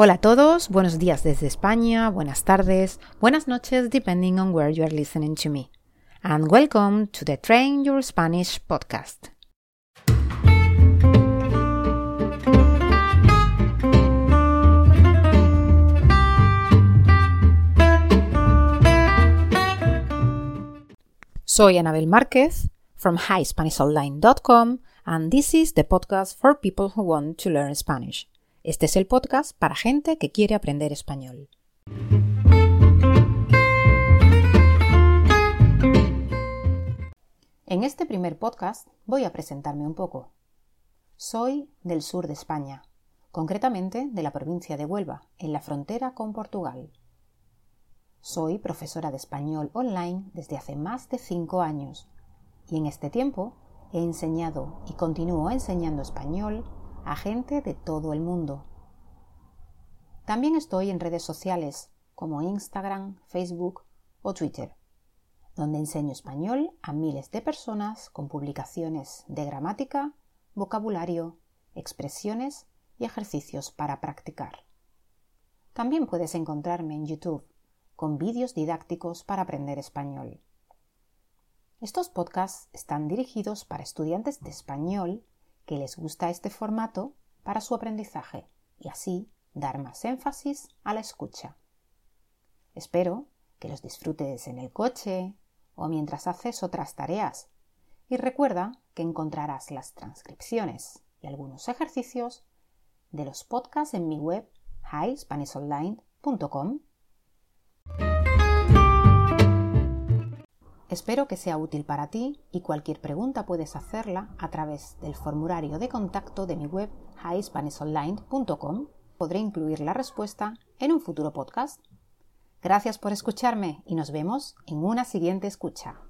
Hola a todos, buenos días desde España, buenas tardes, buenas noches, depending on where you are listening to me. And welcome to the Train Your Spanish podcast. Soy Anabel Márquez from highspanishonline.com and this is the podcast for people who want to learn Spanish. Este es el podcast para gente que quiere aprender español. En este primer podcast voy a presentarme un poco. Soy del sur de España, concretamente de la provincia de Huelva, en la frontera con Portugal. Soy profesora de español online desde hace más de cinco años y en este tiempo he enseñado y continúo enseñando español a gente de todo el mundo. También estoy en redes sociales como Instagram, Facebook o Twitter, donde enseño español a miles de personas con publicaciones de gramática, vocabulario, expresiones y ejercicios para practicar. También puedes encontrarme en YouTube con vídeos didácticos para aprender español. Estos podcasts están dirigidos para estudiantes de español que les gusta este formato para su aprendizaje y así dar más énfasis a la escucha. Espero que los disfrutes en el coche o mientras haces otras tareas y recuerda que encontrarás las transcripciones y algunos ejercicios de los podcasts en mi web highspanishonline.com Espero que sea útil para ti y cualquier pregunta puedes hacerla a través del formulario de contacto de mi web highspanishonline.com. Podré incluir la respuesta en un futuro podcast. Gracias por escucharme y nos vemos en una siguiente escucha.